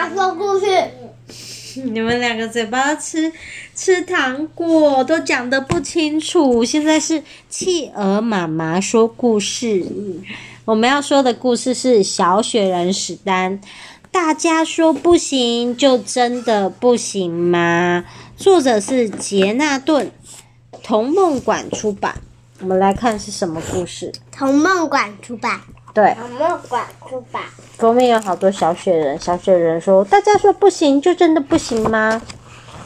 妈说故事。你们两个嘴巴吃吃糖果，都讲得不清楚。现在是企鹅妈妈说故事。我们要说的故事是小雪人史丹。大家说不行，就真的不行吗？作者是杰纳顿，童梦馆出版。我们来看是什么故事。童梦馆出版。对。童梦馆出版。封面有好多小雪人。小雪人说：“大家说不行，就真的不行吗？”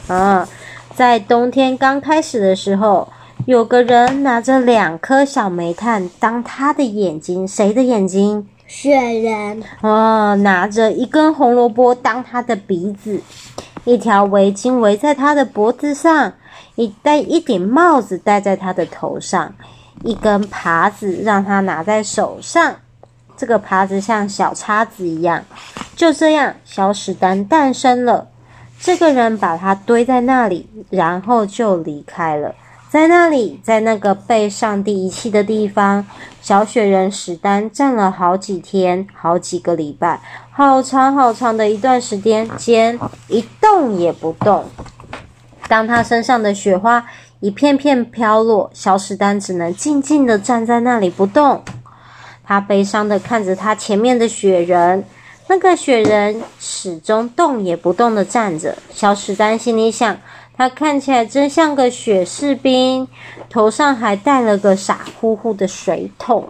啊，在冬天刚开始的时候，有个人拿着两颗小煤炭当他的眼睛。谁的眼睛？雪人。哦，拿着一根红萝卜当他的鼻子，一条围巾围在他的脖子上，一戴一顶帽子戴在他的头上，一根耙子让他拿在手上。这个耙子像小叉子一样，就这样，小史丹诞生了。这个人把它堆在那里，然后就离开了。在那里，在那个被上帝遗弃的地方，小雪人史丹站了好几天，好几个礼拜，好长好长的一段时间间，一动也不动。当他身上的雪花一片片飘落，小史丹只能静静地站在那里不动。他悲伤的看着他前面的雪人，那个雪人始终动也不动的站着。小史丹心里想，他看起来真像个雪士兵，头上还戴了个傻乎乎的水桶。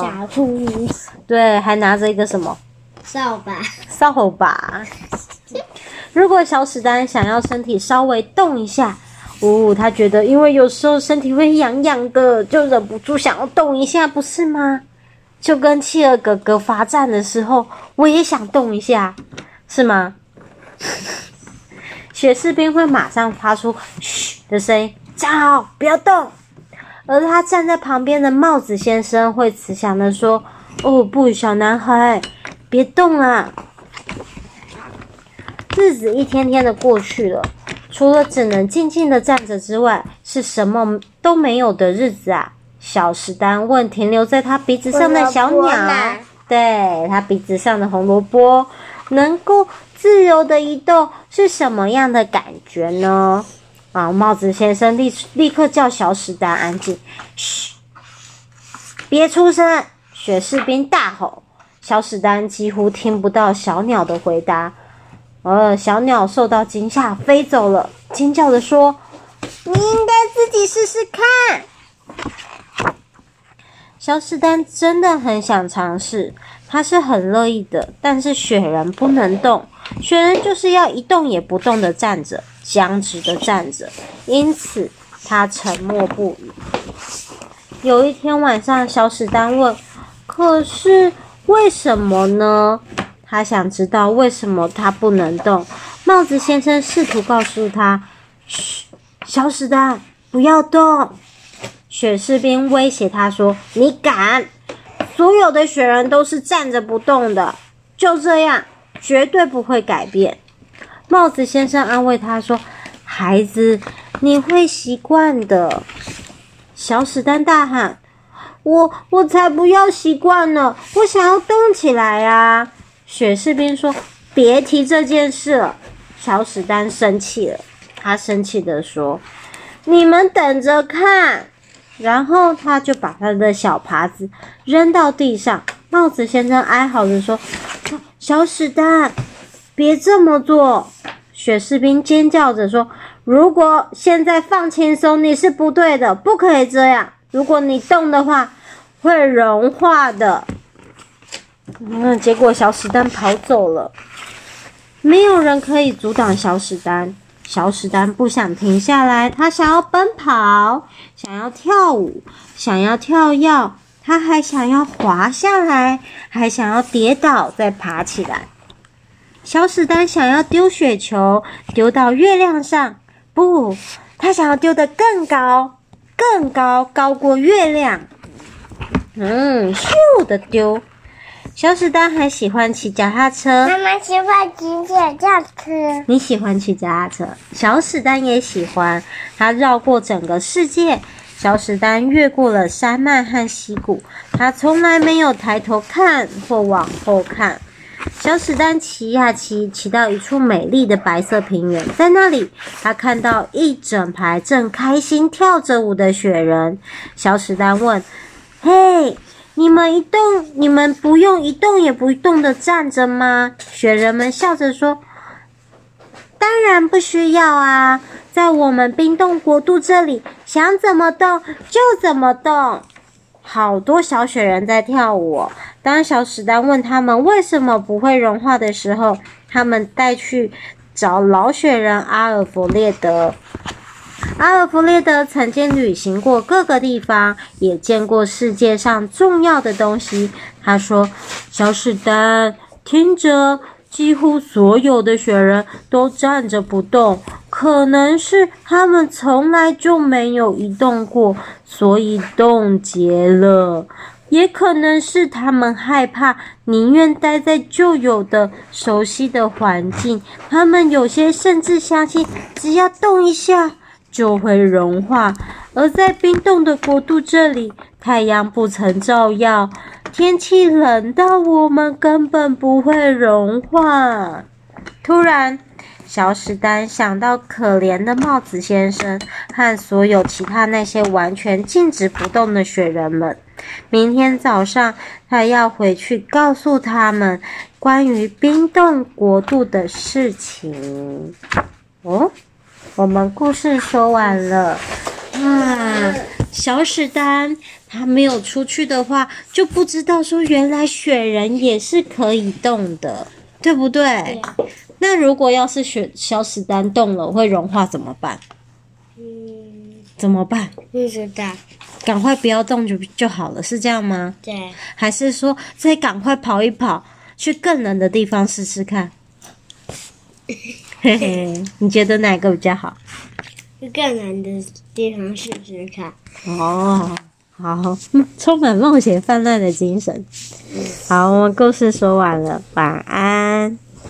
傻乎乎。对，还拿着一个什么？扫把。扫把。如果小史丹想要身体稍微动一下，哦，他觉得因为有时候身体会痒痒的，就忍不住想要动一下，不是吗？就跟企鹅哥哥罚站的时候，我也想动一下，是吗？雪士兵会马上发出“嘘”的声音，站好，不要动。而他站在旁边的帽子先生会慈祥地说：“哦，不，小男孩，别动啊。”日子一天天的过去了，除了只能静静的站着之外，是什么都没有的日子啊！小史丹问停留在他鼻子上的小鸟：“对，他鼻子上的红萝卜，能够自由的移动是什么样的感觉呢？”啊，帽子先生立立刻叫小史丹安静，嘘，别出声！雪士兵大吼。小史丹几乎听不到小鸟的回答。呃，小鸟受到惊吓飞走了，惊叫着说：“你应该自己试试看。”小史丹真的很想尝试，他是很乐意的。但是雪人不能动，雪人就是要一动也不动的站着，僵直的站着。因此他沉默不语。有一天晚上，小史丹问：“可是为什么呢？”他想知道为什么他不能动。帽子先生试图告诉他：“嘘，小史丹，不要动。”雪士兵威胁他说：“你敢？所有的雪人都是站着不动的，就这样，绝对不会改变。”帽子先生安慰他说：“孩子，你会习惯的。”小史丹大喊：“我我才不要习惯呢！我想要动起来啊！”雪士兵说：“别提这件事了。”小史丹生气了，他生气地说：“你们等着看。”然后他就把他的小耙子扔到地上。帽子先生哀嚎着说：“小史丹，别这么做！”雪士兵尖叫着说：“如果现在放轻松，你是不对的，不可以这样。如果你动的话，会融化的。”嗯，结果小史丹跑走了，没有人可以阻挡小史丹。小史丹不想停下来，他想要奔跑，想要跳舞，想要跳跃，他还想要滑下来，还想要跌倒再爬起来。小史丹想要丢雪球，丢到月亮上，不，他想要丢得更高，更高，高过月亮。嗯，咻的丢。小史丹还喜欢骑脚踏车。妈妈喜欢骑脚踏车。你喜欢骑脚踏车？小史丹也喜欢。他绕过整个世界。小史丹越过了山脉和溪谷。他从来没有抬头看或往后看。小史丹骑呀骑，骑到一处美丽的白色平原，在那里，他看到一整排正开心跳着舞的雪人。小史丹问：“嘿，你们一动，你们不用一动也不动的站着吗？”雪人们笑着说：“当然不需要啊，在我们冰冻国度这里，想怎么动就怎么动。”好多小雪人在跳舞。当小史丹问他们为什么不会融化的时候，他们带去找老雪人阿尔弗列德。阿尔弗列德曾经旅行过各个地方，也见过世界上重要的东西。他说：“小史丹，听着。”几乎所有的雪人都站着不动，可能是他们从来就没有移动过，所以冻结了；也可能是他们害怕，宁愿待在旧有的、熟悉的环境。他们有些甚至相信，只要动一下就会融化。而在冰冻的国度这里，太阳不曾照耀。天气冷到我们根本不会融化。突然，小史丹想到可怜的帽子先生和所有其他那些完全静止不动的雪人们。明天早上，他要回去告诉他们关于冰冻国度的事情。哦，我们故事说完了。啊，小史丹。他没有出去的话，就不知道说原来雪人也是可以动的，对不对？对。那如果要是雪小史丹动了会融化怎么办？嗯，怎么办？不知道。赶快不要动就就好了，是这样吗？对。还是说再赶快跑一跑，去更冷的地方试试看？嘿嘿，你觉得哪个比较好？去更难的地方试试看。哦。好，充满冒险泛滥的精神。好，我们故事说完了，晚安。